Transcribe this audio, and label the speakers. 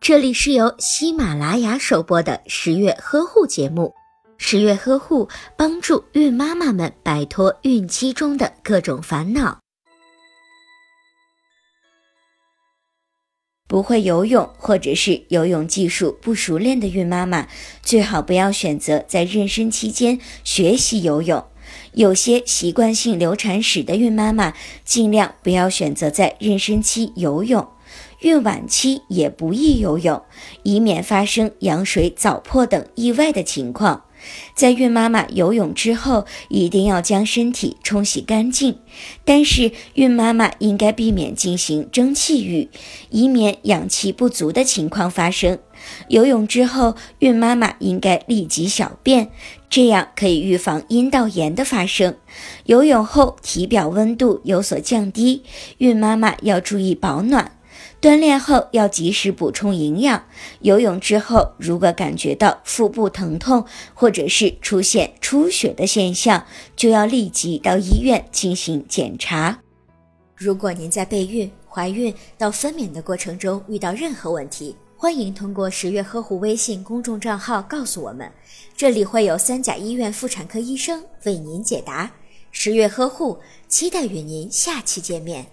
Speaker 1: 这里是由喜马拉雅首播的十月呵护节目。十月呵护帮助孕妈妈们摆脱孕期中的各种烦恼。不会游泳或者是游泳技术不熟练的孕妈妈，最好不要选择在妊娠期间学习游泳。有些习惯性流产史的孕妈妈，尽量不要选择在妊娠期游泳。孕晚期也不宜游泳，以免发生羊水早破等意外的情况。在孕妈妈游泳之后，一定要将身体冲洗干净。但是，孕妈妈应该避免进行蒸汽浴，以免氧气不足的情况发生。游泳之后，孕妈妈应该立即小便，这样可以预防阴道炎的发生。游泳后，体表温度有所降低，孕妈妈要注意保暖。锻炼后要及时补充营养。游泳之后，如果感觉到腹部疼痛或者是出现出血的现象，就要立即到医院进行检查。
Speaker 2: 如果您在备孕、怀孕到分娩的过程中遇到任何问题，欢迎通过十月呵护微信公众账号告诉我们，这里会有三甲医院妇产科医生为您解答。十月呵护，期待与您下期见面。